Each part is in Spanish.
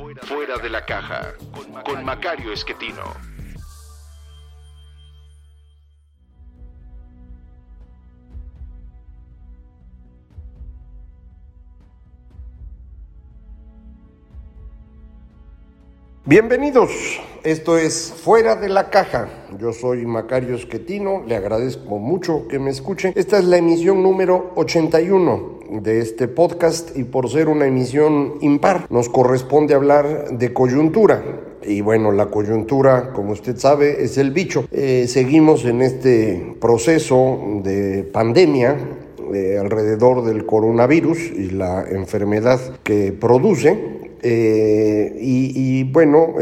Fuera de la Caja con Macario Esquetino. Bienvenidos, esto es Fuera de la Caja. Yo soy Macario Esquetino, le agradezco mucho que me escuchen. Esta es la emisión número 81 de este podcast y por ser una emisión impar nos corresponde hablar de coyuntura. Y bueno, la coyuntura, como usted sabe, es el bicho. Eh, seguimos en este proceso de pandemia eh, alrededor del coronavirus y la enfermedad que produce. Eh, y, bueno,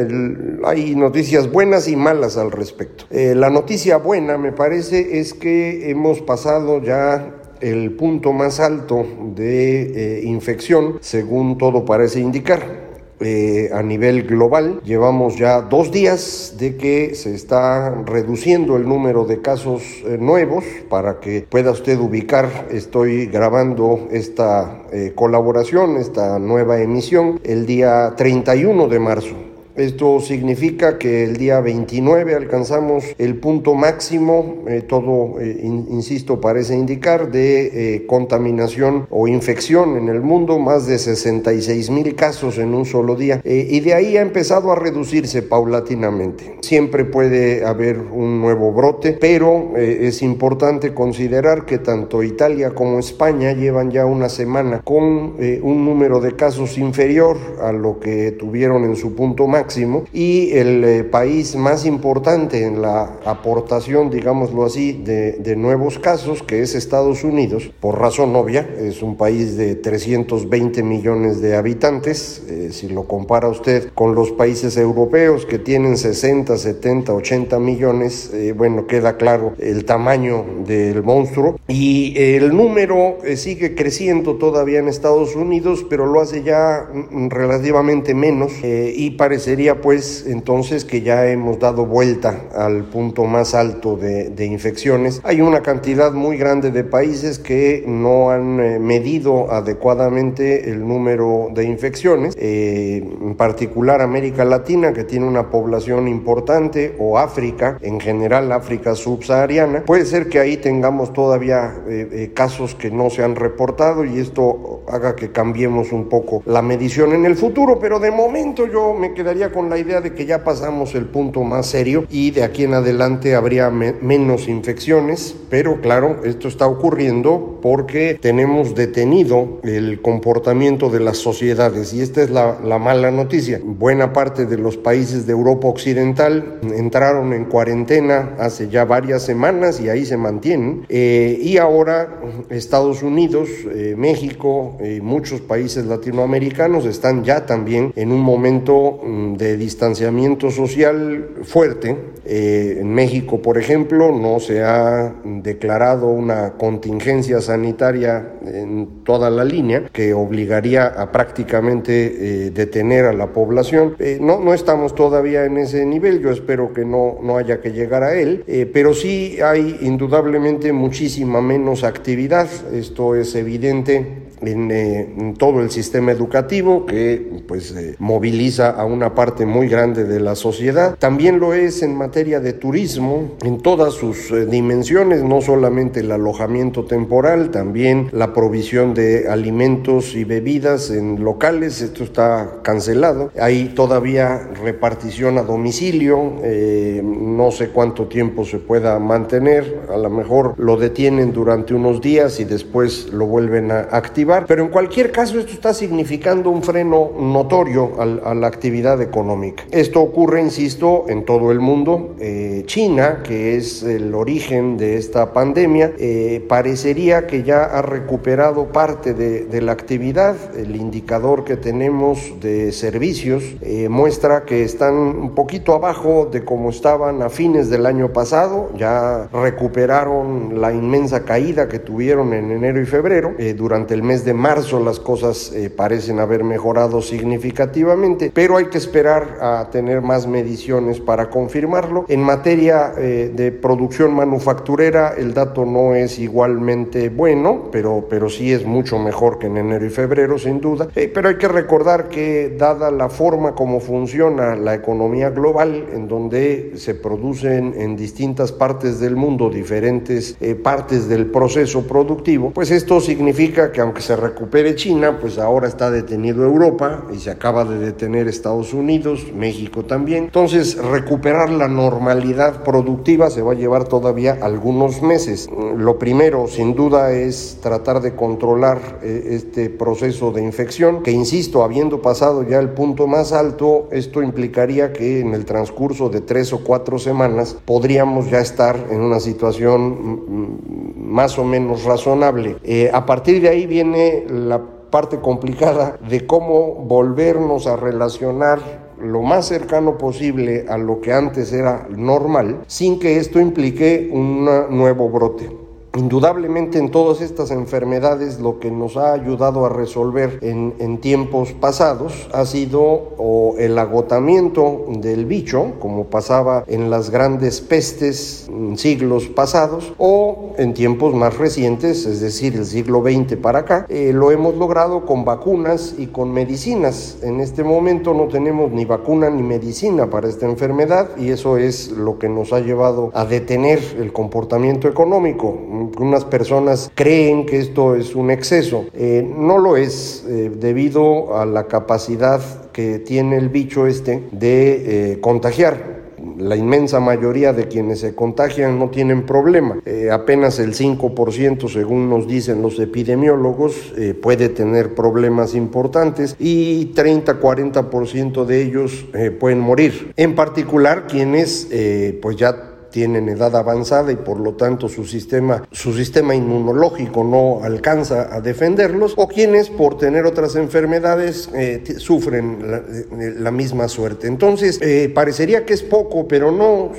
hay noticias buenas y malas al respecto. la noticia buena, me parece, es que hemos pasado ya el punto más alto de eh, infección, según todo parece indicar. Eh, a nivel global. Llevamos ya dos días de que se está reduciendo el número de casos eh, nuevos. Para que pueda usted ubicar, estoy grabando esta colaboración, esta nueva emisión, el día 31 de marzo. Esto significa que el día 29 alcanzamos el punto máximo, eh, todo, eh, insisto, parece indicar, de eh, contaminación o infección en el mundo, más de 66 mil casos en un solo día, y de ahí ha empezado a reducirse paulatinamente. Siempre puede haber un nuevo brote, pero es importante considerar que tanto Italia como España llevan ya una semana con un número de casos inferior a lo que tuvieron en su punto máximo y el eh, país más importante en la aportación, digámoslo así, de, nuevos casos, que es Estados Unidos, por razón obvia, es un país de 320 millones de habitantes, eh, si lo compara usted con los países europeos que tienen 60, 70, 80 millones, eh, bueno, queda claro el tamaño del monstruo. Y el número sigue creciendo todavía en Estados Unidos, pero lo hace ya mm, relativamente menos y parecería pues entonces que ya hemos dado vuelta al punto más alto de, infecciones. Hay una cantidad muy grande de países que no han eh, medido adecuadamente el número de infecciones, eh, en particular América Latina que tiene una población importante o África, en general África subsahariana. Puede ser que ahí tengamos todavía eh, casos que no se han reportado y esto haga que cambiemos un poco la medición en el futuro, pero de momento yo me quedaría con la idea de que ya pasamos el punto más serio y de aquí en adelante habría menos infecciones, pero claro, esto está ocurriendo porque tenemos detenido el comportamiento de las sociedades y esta es la, la mala noticia. Buena parte de los países de Europa Occidental entraron en cuarentena hace ya varias semanas y ahí se mantienen eh, y ahora Estados Unidos, eh, México y muchos países latinoamericanos están ya también en un momento mm, de distanciamiento social fuerte. Eh, en México, por ejemplo, no se ha declarado una contingencia sanitaria en toda la línea que obligaría a prácticamente eh, detener a la población. Eh, no, no estamos todavía en ese nivel, yo espero que no, no haya que llegar a él, pero sí hay indudablemente muchísima menos actividad, esto es evidente eh, en, todo el sistema educativo que pues eh, moviliza a una parte muy grande de la sociedad. También lo es en materia de turismo en todas sus eh, dimensiones, no solamente el alojamiento temporal, también la provisión de alimentos y bebidas en locales, esto está cancelado. Hay todavía repartición a domicilio, no sé cuánto tiempo se pueda mantener, a lo mejor lo detienen durante unos días y después lo vuelven a activar reactivar, pero en cualquier caso esto está significando un freno notorio a la actividad económica. Esto ocurre, insisto, en todo el mundo. Eh, China, que es el origen de esta pandemia, eh, parecería que ya ha recuperado parte de, la actividad. El indicador que tenemos de servicios eh, muestra que están un poquito abajo de como estaban a fines del año pasado. Ya recuperaron la inmensa caída que tuvieron en enero y febrero. durante el mes de marzo las cosas parecen haber mejorado significativamente, pero hay que esperar a tener más mediciones para confirmarlo. En materia eh, de producción manufacturera, el dato no es igualmente bueno, pero, pero sí es mucho mejor que en enero y febrero, sin duda. Eh, pero hay que recordar que, dada la forma como funciona la economía global, en donde se producen en distintas partes del mundo diferentes eh, partes del proceso productivo, pues esto significa que aunque se recupere China, pues ahora está detenido Europa y se acaba de detener Estados Unidos, México también. Entonces, recuperar la normalidad productiva se va a llevar todavía algunos meses. Lo primero, sin duda, es tratar de controlar eh, este proceso de infección, que insisto, habiendo pasado ya el punto más alto, esto implicaría que en el transcurso de tres o cuatro semanas podríamos ya estar en una situación mm, mm, más o menos razonable. Eh, a partir de ahí viene la parte complicada de cómo volvernos a relacionar lo más cercano posible a lo que antes era normal, sin que esto implique un nuevo brote. Indudablemente en todas estas enfermedades lo que nos ha ayudado a resolver en, en tiempos pasados ha sido o el agotamiento del bicho, como pasaba en las grandes pestes en siglos pasados, o en tiempos más recientes, es decir, el siglo XX para acá, eh, lo hemos logrado con vacunas y con medicinas. En este momento no tenemos ni vacuna ni medicina para esta enfermedad y eso es lo que nos ha llevado a detener el comportamiento económico unas personas creen que esto es un exceso. Eh, no lo es eh, debido a la capacidad que tiene el bicho este de eh, contagiar la inmensa mayoría de quienes se contagian no tienen problema. apenas el 5%, según nos dicen los epidemiólogos, puede tener problemas importantes y 30-40% de ellos pueden morir. En particular, quienes pues ya tienen edad avanzada y por lo tanto su sistema, su sistema inmunológico no alcanza a defenderlos, o quienes por tener otras enfermedades eh, sufren eh, la, misma suerte. Entonces, eh, parecería que es poco, pero no,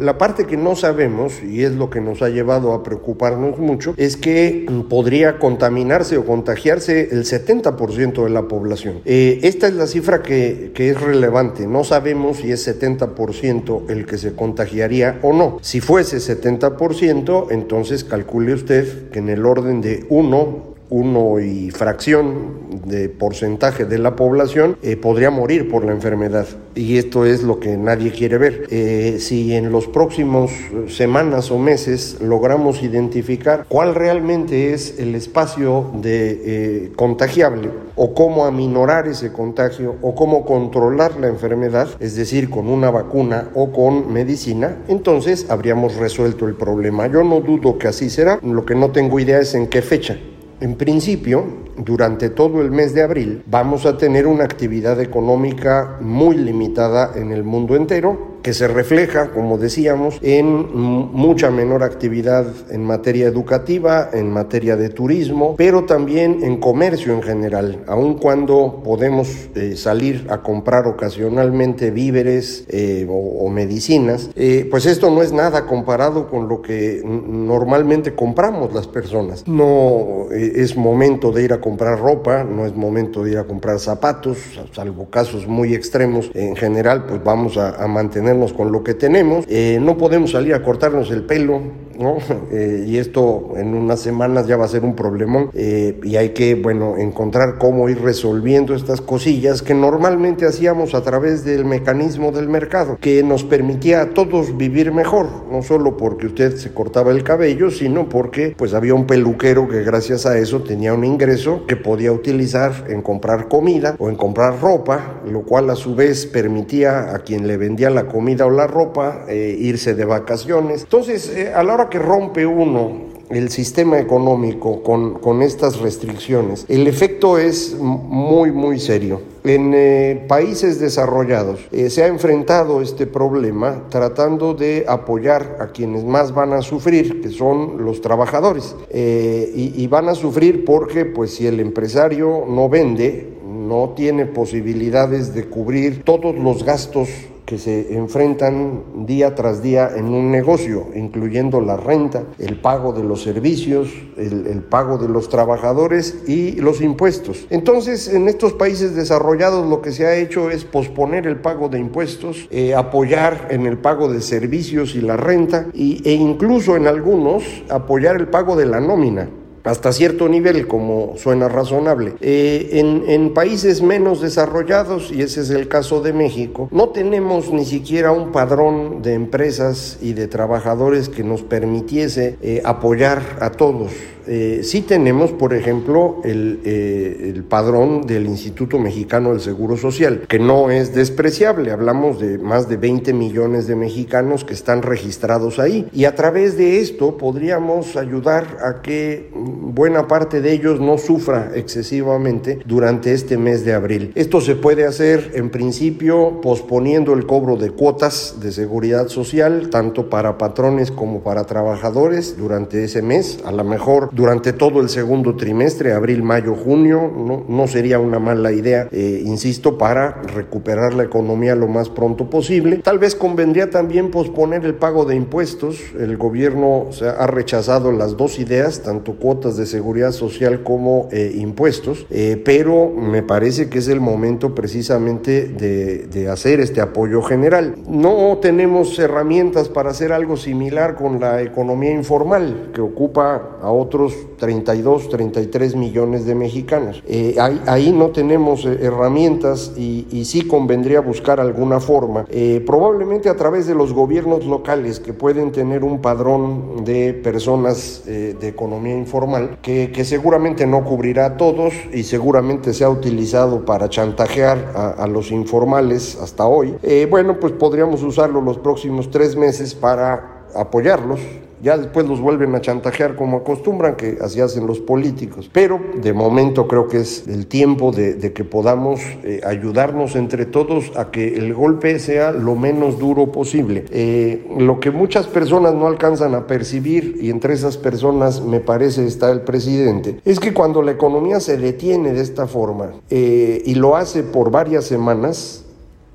la parte que no sabemos, y es lo que nos ha llevado a preocuparnos mucho, es que podría contaminarse o contagiarse el 70% de la población. esta es la cifra que, que es relevante, no sabemos si es 70% el que se contagiaría o no. Si fuese 70%, entonces calcule usted que en el orden de 1 uno y fracción de porcentaje de la población eh, podría morir por la enfermedad. Y esto es lo que nadie quiere ver. Eh, si en los próximos semanas o meses logramos identificar cuál realmente es el espacio de eh, contagiable o cómo aminorar ese contagio o cómo controlar la enfermedad, es decir, con una vacuna o con medicina, entonces habríamos resuelto el problema. Yo no dudo que así será. Lo que no tengo idea es en qué fecha. En principio, durante todo el mes de abril vamos a tener una actividad económica muy limitada en el mundo entero que se refleja, como decíamos, en mucha menor actividad en materia educativa, en materia de turismo, pero también en comercio en general, aun cuando podemos eh, salir a comprar ocasionalmente víveres eh, o, medicinas, eh, pues esto no es nada comparado con lo que normalmente compramos las personas. No es momento de ir a comprar ropa, no es momento de ir a comprar zapatos, salvo casos muy extremos. En general, pues vamos a, a mantener con lo que tenemos. Eh, no podemos salir a cortarnos el pelo, ¿no? Eh, y esto en unas semanas ya va a ser un problemón eh, y hay que, bueno, encontrar cómo ir resolviendo estas cosillas que normalmente hacíamos a través del mecanismo del mercado, que nos permitía a todos vivir mejor, no solo porque usted se cortaba el cabello, sino porque pues había un peluquero que gracias a eso tenía un ingreso que podía utilizar en comprar comida o en comprar ropa, lo cual a su vez permitía a quien le vendía la comida o la ropa eh, irse de vacaciones. Entonces, a la hora que rompe uno el sistema económico con, con estas restricciones, el efecto es muy, muy serio. En eh, países desarrollados eh, se ha enfrentado este problema tratando de apoyar a quienes más van a sufrir, que son los trabajadores. Eh, y, y, van a sufrir porque, pues, si el empresario no vende, no tiene posibilidades de cubrir todos los gastos que se enfrentan día tras día en un negocio, incluyendo la renta, el pago de los servicios, el, pago de los trabajadores y los impuestos. Entonces, en estos países desarrollados lo que se ha hecho es posponer el pago de impuestos, eh, apoyar en el pago de servicios y la renta y, e incluso en algunos apoyar el pago de la nómina hasta cierto nivel, como suena razonable. Eh, en, en, países menos desarrollados, y ese es el caso de México, no tenemos ni siquiera un padrón de empresas y de trabajadores que nos permitiese eh, apoyar a todos eh, sí tenemos, por ejemplo, eh, el, padrón del Instituto Mexicano del Seguro Social, que no es despreciable. Hablamos de más de 20 millones de mexicanos que están registrados ahí. Y a través de esto podríamos ayudar a que buena parte de ellos no sufra excesivamente durante este mes de abril. Esto se puede hacer, en principio, posponiendo el cobro de cuotas de seguridad social, tanto para patrones como para trabajadores durante ese mes. A lo mejor durante todo el segundo trimestre, abril, mayo, junio. No, sería una mala idea, eh, insisto, para recuperar la economía lo más pronto posible. Tal vez convendría también posponer el pago de impuestos. El gobierno ha rechazado las dos ideas, tanto cuotas de seguridad social como eh, impuestos, eh, pero me parece que es el momento precisamente de, de hacer este apoyo general. No tenemos herramientas para hacer algo similar con la economía informal, que ocupa a otros 32, 33 millones de mexicanos. Eh, ahí, no tenemos eh, herramientas y, y, sí convendría buscar alguna forma, eh, probablemente a través de los gobiernos locales que pueden tener un padrón de personas de economía informal que, que, seguramente no cubrirá a todos y seguramente se ha utilizado para chantajear a, a los informales hasta hoy. bueno, pues podríamos usarlo los próximos tres meses para apoyarlos ya después los vuelven a chantajear como acostumbran, que así hacen los políticos. Pero de momento creo que es el tiempo de, que podamos eh, ayudarnos entre todos a que el golpe sea lo menos duro posible. Eh, lo que muchas personas no alcanzan a percibir, y entre esas personas me parece está el presidente, es que cuando la economía se detiene de esta forma eh, y lo hace por varias semanas,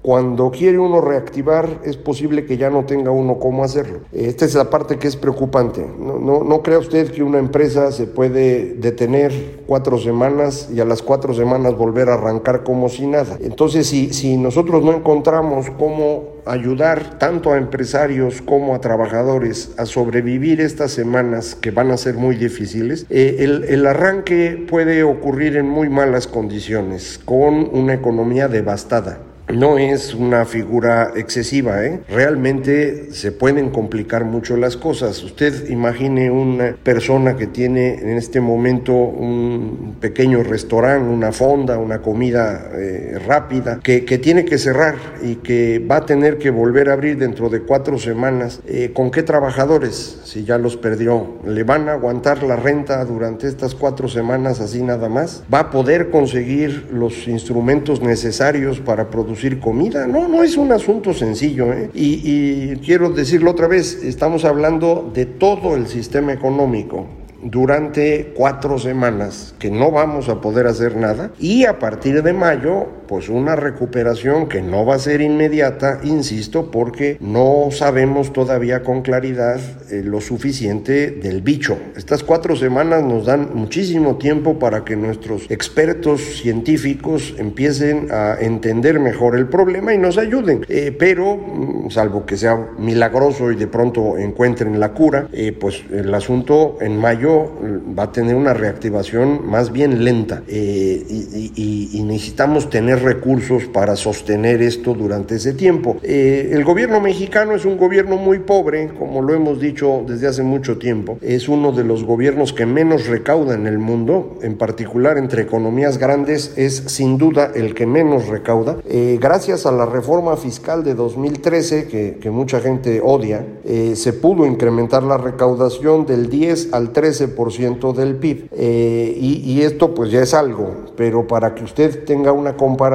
cuando quiere uno reactivar, es posible que ya no tenga uno cómo hacerlo. Esta es la parte que es preocupante. No, no, no crea usted que una empresa se puede detener cuatro semanas y a las cuatro semanas volver a arrancar como si nada. Entonces, si, nosotros no encontramos cómo ayudar tanto a empresarios como a trabajadores a sobrevivir estas semanas que van a ser muy difíciles, eh, el, el arranque puede ocurrir en muy malas condiciones, con una economía devastada no es una figura excesiva, ¿eh? realmente se pueden complicar mucho las cosas. Usted imagine una persona que tiene en este momento un pequeño restaurante, una fonda, una comida eh, rápida, que, tiene que cerrar y que va a tener que volver a abrir dentro de cuatro semanas. Eh, ¿Con qué trabajadores, si ya los perdió? ¿Le van a aguantar la renta durante estas cuatro semanas así nada más? ¿Va a poder conseguir los instrumentos necesarios para producir? Comida. No, no es un asunto sencillo. ¿eh? Y, y quiero decirlo otra vez, estamos hablando de todo el sistema económico durante cuatro semanas que no vamos a poder hacer nada y a partir de mayo pues una recuperación que no va a ser inmediata, insisto, porque no sabemos todavía con claridad eh, lo suficiente del bicho. Estas cuatro semanas nos dan muchísimo tiempo para que nuestros expertos científicos empiecen a entender mejor el problema y nos ayuden. Eh, pero, mm, salvo que sea milagroso y de pronto encuentren la cura, eh, pues el asunto en mayo mm, va a tener una reactivación más bien lenta y, y necesitamos tener recursos para sostener esto durante ese tiempo. Eh, el gobierno mexicano es un gobierno muy pobre, como lo hemos dicho desde hace mucho tiempo. Es uno de los gobiernos que menos recauda en el mundo, en particular entre economías grandes, es sin duda el que menos recauda. Eh, gracias a la reforma fiscal de 2013, que, que mucha gente odia, eh, se pudo incrementar la recaudación del 10 al 13% del PIB. y, y esto pues ya es algo, pero para que usted tenga una comparación,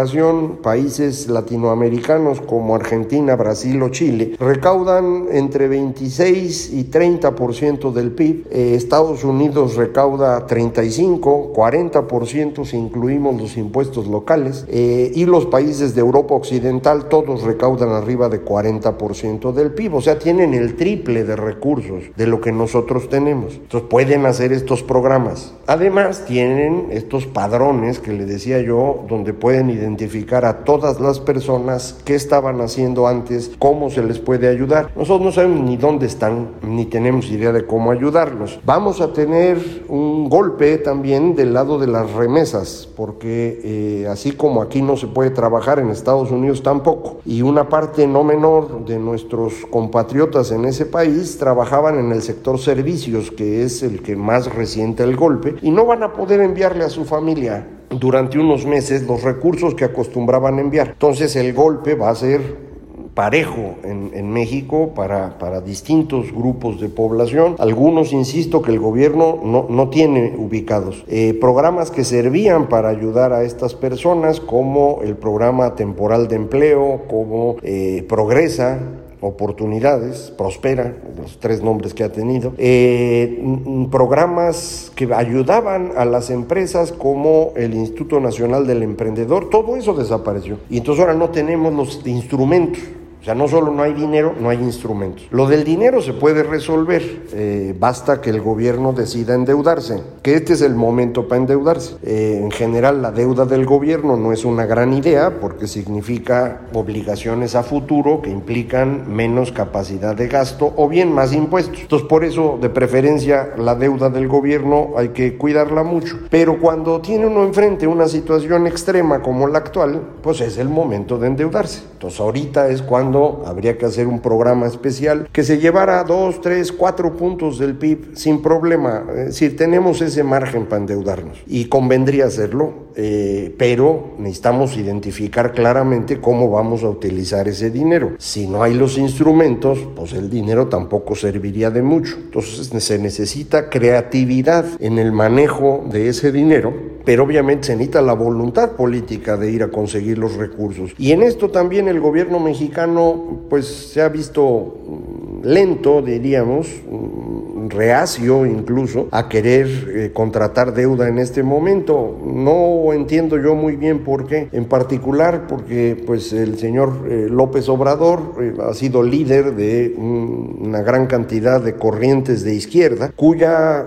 países latinoamericanos como Argentina, Brasil o Chile recaudan entre 26 y 30% del PIB. Eh, Estados Unidos recauda 35, 40% si incluimos los impuestos locales. Eh, y los países de Europa Occidental todos recaudan arriba de 40% del PIB. O sea, tienen el triple de recursos de lo que nosotros tenemos. Entonces pueden hacer estos programas. Además, tienen estos padrones que le decía yo, donde pueden identificar a todas las personas que estaban haciendo antes, cómo se les puede ayudar. Nosotros no sabemos ni dónde están, ni tenemos idea de cómo ayudarlos. Vamos a tener un golpe también del lado de las remesas, porque eh, así como aquí no se puede trabajar, en Estados Unidos tampoco. Y una parte no menor de nuestros compatriotas en ese país trabajaban en el sector servicios, que es el que más resiente el golpe, y no van a poder enviarle a su familia durante unos meses los recursos que acostumbraban enviar. Entonces el golpe va a ser parejo en, México para, para, distintos grupos de población. Algunos, insisto, que el gobierno no, no tiene ubicados. Eh, programas que servían para ayudar a estas personas, como el programa temporal de empleo, como eh, Progresa, oportunidades, Prospera, los tres nombres que ha tenido, eh, programas que ayudaban a las empresas como el Instituto Nacional del Emprendedor, todo eso desapareció. Y entonces ahora no tenemos los instrumentos o sea, no solo no hay dinero, no hay instrumentos. Lo del dinero se puede resolver, eh, basta que el gobierno decida endeudarse, que este es el momento para endeudarse. Eh, en general, la deuda del gobierno no es una gran idea porque significa obligaciones a futuro que implican menos capacidad de gasto o bien más impuestos. Entonces, por eso, de preferencia, la deuda del gobierno hay que cuidarla mucho. Pero cuando tiene uno enfrente una situación extrema como la actual, pues es el momento de endeudarse. Entonces, ahorita es cuando habría que hacer un programa especial que se llevara dos, tres, cuatro puntos del PIB sin problema. Es decir, tenemos ese margen para endeudarnos y convendría hacerlo, eh, pero necesitamos identificar claramente cómo vamos a utilizar ese dinero. Si no hay los instrumentos, pues el dinero tampoco serviría de mucho. Entonces se necesita creatividad en el manejo de ese dinero pero obviamente se necesita la voluntad política de ir a conseguir los recursos. Y en esto también el gobierno mexicano pues se ha visto mm, lento, diríamos, mm, reacio incluso a querer eh, contratar deuda en este momento. No entiendo yo muy bien por qué, en particular porque pues el señor eh, López Obrador eh, ha sido líder de una gran cantidad de corrientes de izquierda cuya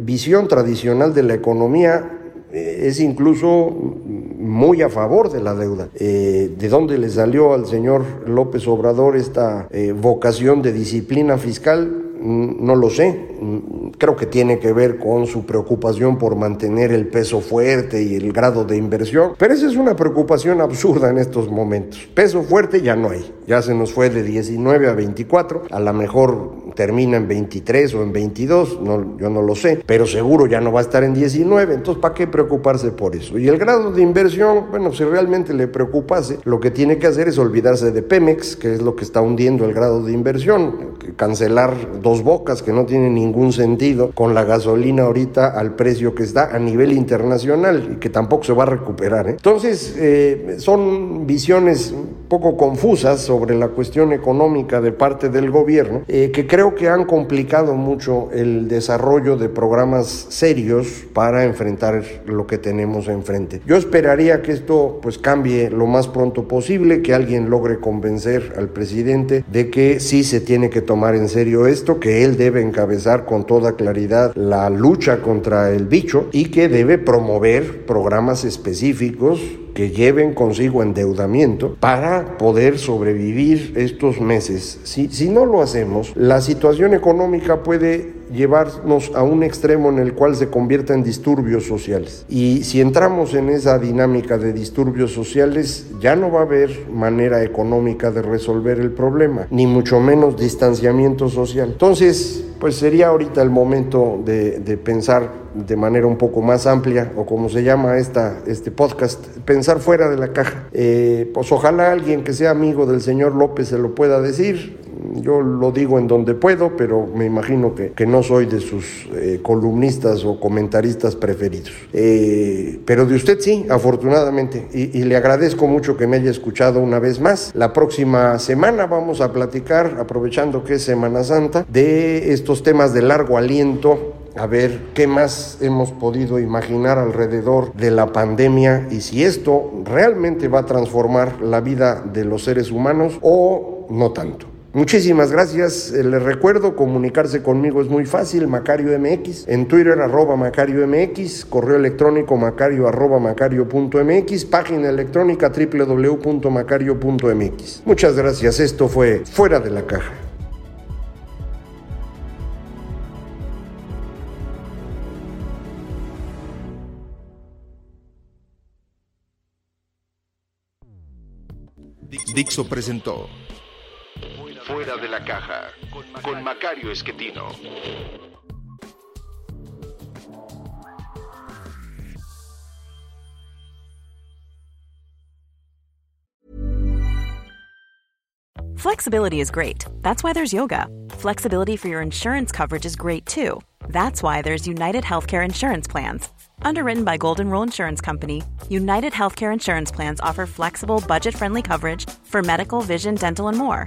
visión tradicional de la economía eh, es incluso muy a favor de la deuda. Eh, ¿De dónde le salió al señor López Obrador esta eh, vocación de disciplina fiscal? Mm, no lo sé, mm, creo que tiene que ver con su preocupación por mantener el peso fuerte y el grado de inversión, pero esa es una preocupación absurda en estos momentos. Peso fuerte ya no hay, ya se nos fue de 19 a 24, a lo mejor termina en 23 o en 22, no, yo no lo sé, pero seguro ya no va a estar en 19, entonces ¿para qué preocuparse por eso? Y el grado de inversión, bueno, si realmente le preocupase, lo que tiene que hacer es olvidarse de Pemex, que es lo que está hundiendo el grado de inversión, cancelar dos bocas que no tiene ningún sentido con la gasolina ahorita al precio que está a nivel internacional y que tampoco se va a recuperar. ¿eh? Entonces, eh, son visiones poco confusas sobre la cuestión económica de parte del gobierno eh, que creo que han complicado mucho el desarrollo de programas serios para enfrentar lo que tenemos enfrente. Yo esperaría que esto pues cambie lo más pronto posible, que alguien logre convencer al presidente de que sí se tiene que tomar en serio esto, que él debe encabezar con toda claridad la lucha contra el bicho y que debe promover programas específicos que lleven consigo endeudamiento para poder sobrevivir estos meses. Si, si no lo hacemos, la situación económica puede llevarnos a un extremo en el cual se convierta en disturbios sociales. Y si entramos en esa dinámica de disturbios sociales, ya no va a haber manera económica de resolver el problema, ni mucho menos distanciamiento social. Entonces, pues sería ahorita el momento de, pensar de manera un poco más amplia, o como se llama esta, este podcast, pensar fuera de la caja. Eh, pues ojalá alguien que sea amigo del señor López se lo pueda decir. Yo lo digo en donde puedo, pero me imagino que, que no soy de sus eh, columnistas o comentaristas preferidos. Eh, pero de usted sí, afortunadamente. Y, y, le agradezco mucho que me haya escuchado una vez más. La próxima semana vamos a platicar, aprovechando que es Semana Santa, de estos temas de largo aliento a ver qué más hemos podido imaginar alrededor de la pandemia y si esto realmente va a transformar la vida de los seres humanos o no tanto. Muchísimas gracias. Eh, les recuerdo, comunicarse conmigo es muy fácil, Macario MX, en Twitter arroba Macario MX, correo electrónico macario arroba macario.mx, página electrónica www.macario.mx. Muchas gracias, esto fue Fuera de la Caja. Dixo presentó Fuera de la caja con Macario Esquetino. Flexibility is great. That's why there's yoga. Flexibility for your insurance coverage is great too. That's why there's United Healthcare Insurance Plans. Underwritten by Golden Rule Insurance Company, United Healthcare Insurance Plans offer flexible, budget friendly coverage for medical, vision, dental, and more.